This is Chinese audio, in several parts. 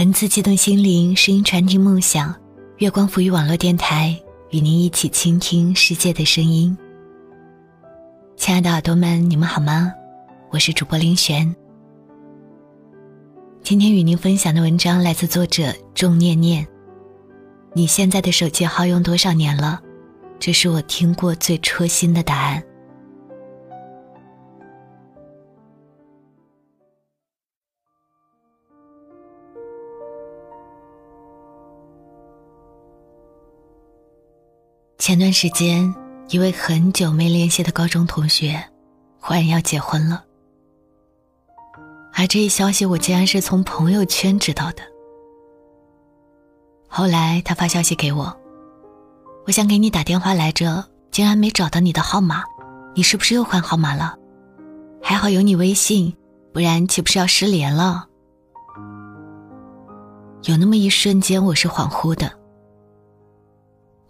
文字激动心灵，声音传递梦想。月光浮语网络电台与您一起倾听世界的声音。亲爱的耳朵们，你们好吗？我是主播林璇。今天与您分享的文章来自作者仲念念。你现在的手机号用多少年了？这是我听过最戳心的答案。前段时间，一位很久没联系的高中同学，忽然要结婚了。而这一消息，我竟然是从朋友圈知道的。后来他发消息给我，我想给你打电话来着，竟然没找到你的号码，你是不是又换号码了？还好有你微信，不然岂不是要失联了？有那么一瞬间，我是恍惚的。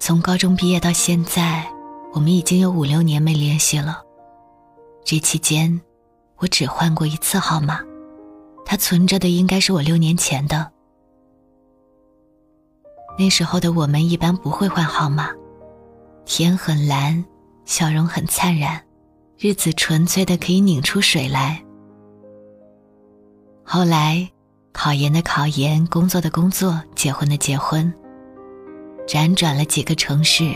从高中毕业到现在，我们已经有五六年没联系了。这期间，我只换过一次号码，他存着的应该是我六年前的。那时候的我们一般不会换号码，天很蓝，笑容很灿然，日子纯粹的可以拧出水来。后来，考研的考研，工作的工作，结婚的结婚。辗转了几个城市，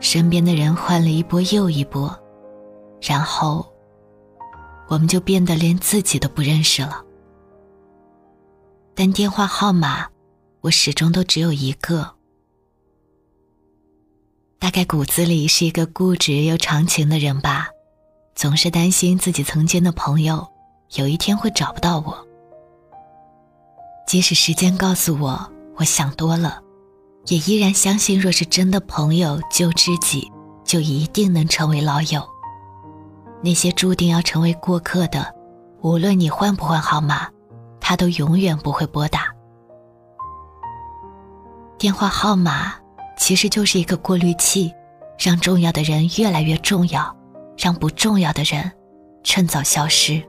身边的人换了一波又一波，然后我们就变得连自己都不认识了。但电话号码，我始终都只有一个。大概骨子里是一个固执又长情的人吧，总是担心自己曾经的朋友有一天会找不到我。即使时间告诉我，我想多了。也依然相信，若是真的朋友、旧知己，就一定能成为老友。那些注定要成为过客的，无论你换不换号码，他都永远不会拨打。电话号码其实就是一个过滤器，让重要的人越来越重要，让不重要的人趁早消失。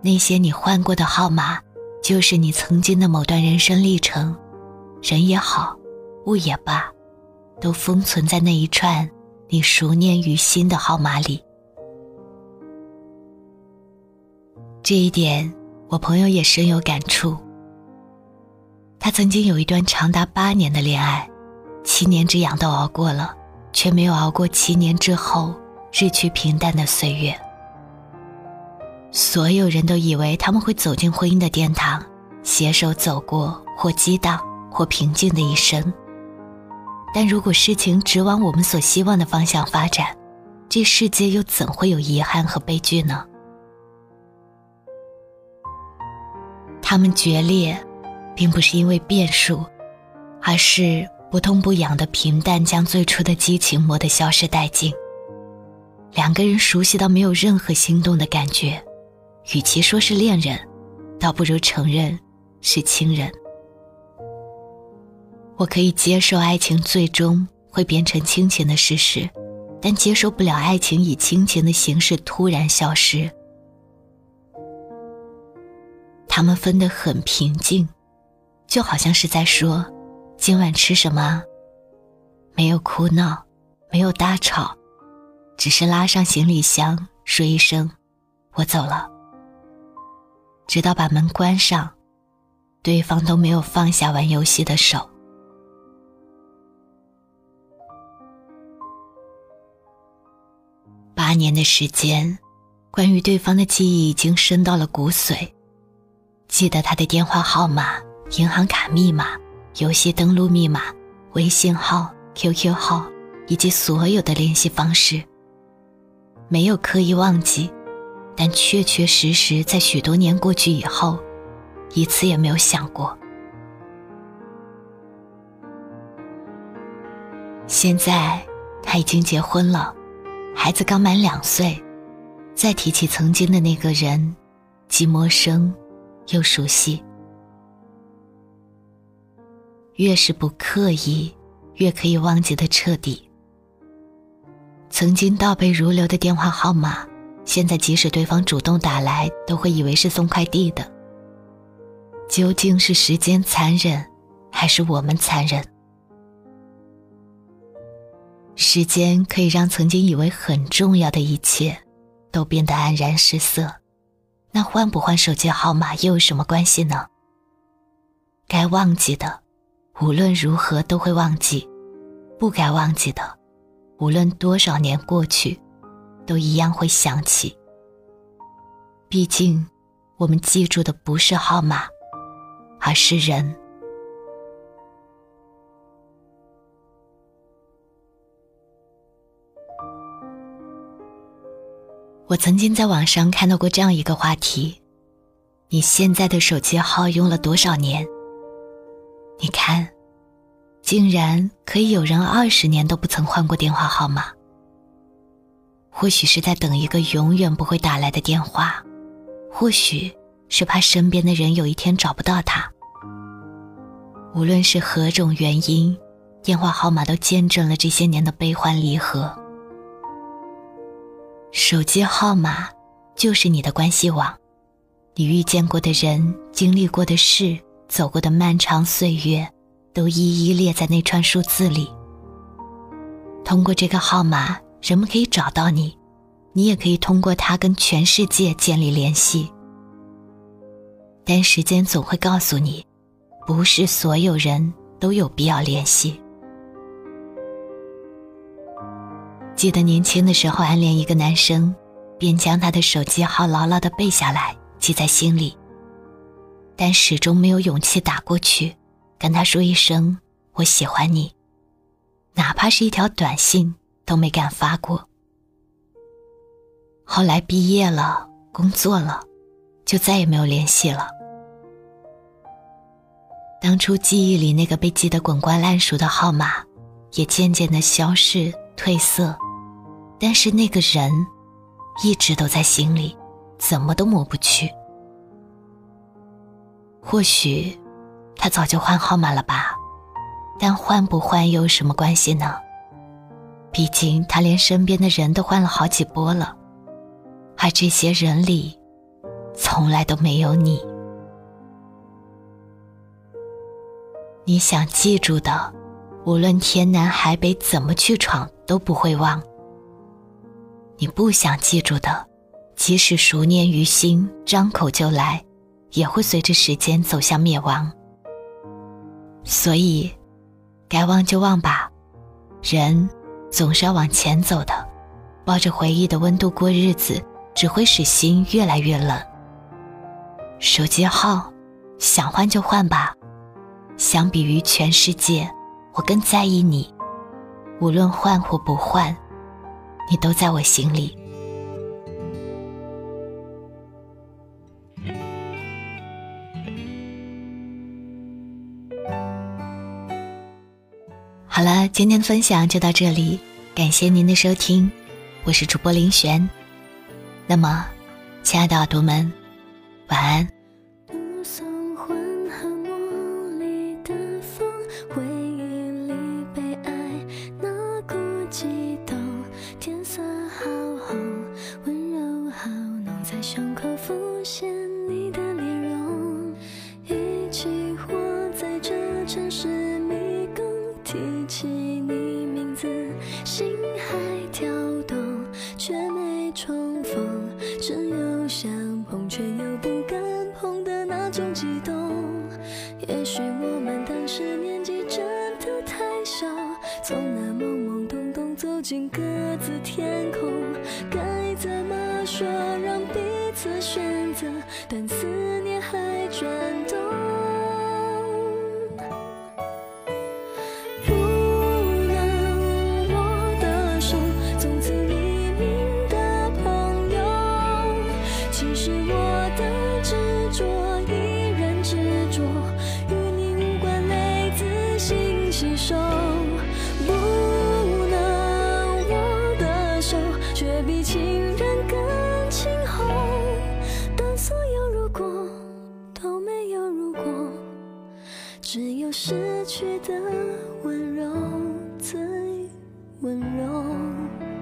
那些你换过的号码，就是你曾经的某段人生历程。人也好，物也罢，都封存在那一串你熟念于心的号码里。这一点，我朋友也深有感触。他曾经有一段长达八年的恋爱，七年之痒都熬过了，却没有熬过七年之后日趋平淡的岁月。所有人都以为他们会走进婚姻的殿堂，携手走过或激荡。或平静的一生。但如果事情只往我们所希望的方向发展，这世界又怎会有遗憾和悲剧呢？他们决裂，并不是因为变数，而是不痛不痒的平淡将最初的激情磨得消失殆尽。两个人熟悉到没有任何心动的感觉，与其说是恋人，倒不如承认是亲人。我可以接受爱情最终会变成亲情的事实，但接受不了爱情以亲情的形式突然消失。他们分得很平静，就好像是在说：“今晚吃什么？”没有哭闹，没有大吵，只是拉上行李箱，说一声：“我走了。”直到把门关上，对方都没有放下玩游戏的手。八年的时间，关于对方的记忆已经深到了骨髓。记得他的电话号码、银行卡密码、游戏登录密码、微信号、QQ 号以及所有的联系方式。没有刻意忘记，但确确实实在许多年过去以后，一次也没有想过。现在他已经结婚了。孩子刚满两岁，再提起曾经的那个人，既陌生又熟悉。越是不刻意，越可以忘记的彻底。曾经倒背如流的电话号码，现在即使对方主动打来，都会以为是送快递的。究竟是时间残忍，还是我们残忍？时间可以让曾经以为很重要的一切，都变得黯然失色。那换不换手机号码又有什么关系呢？该忘记的，无论如何都会忘记；不该忘记的，无论多少年过去，都一样会想起。毕竟，我们记住的不是号码，而是人。我曾经在网上看到过这样一个话题：你现在的手机号用了多少年？你看，竟然可以有人二十年都不曾换过电话号码。或许是在等一个永远不会打来的电话，或许是怕身边的人有一天找不到他。无论是何种原因，电话号码都见证了这些年的悲欢离合。手机号码就是你的关系网，你遇见过的人、经历过的事、走过的漫长岁月，都一一列在那串数字里。通过这个号码，人们可以找到你，你也可以通过它跟全世界建立联系。但时间总会告诉你，不是所有人都有必要联系。记得年轻的时候暗恋一个男生，便将他的手机号牢牢的背下来，记在心里。但始终没有勇气打过去，跟他说一声“我喜欢你”，哪怕是一条短信都没敢发过。后来毕业了，工作了，就再也没有联系了。当初记忆里那个被记得滚瓜烂熟的号码，也渐渐的消逝褪色。但是那个人，一直都在心里，怎么都抹不去。或许，他早就换号码了吧？但换不换又有什么关系呢？毕竟他连身边的人都换了好几波了，而这些人里，从来都没有你。你想记住的，无论天南海北怎么去闯，都不会忘。你不想记住的，即使熟念于心，张口就来，也会随着时间走向灭亡。所以，该忘就忘吧。人总是要往前走的，抱着回忆的温度过日子，只会使心越来越冷。手机号，想换就换吧。相比于全世界，我更在意你。无论换或不换。你都在我心里。好了，今天的分享就到这里，感谢您的收听，我是主播林璇。那么，亲爱的耳朵们，晚安。也许我们当时年纪真的太小，从那懵懵懂懂走进歌。只有失去的温柔最温柔。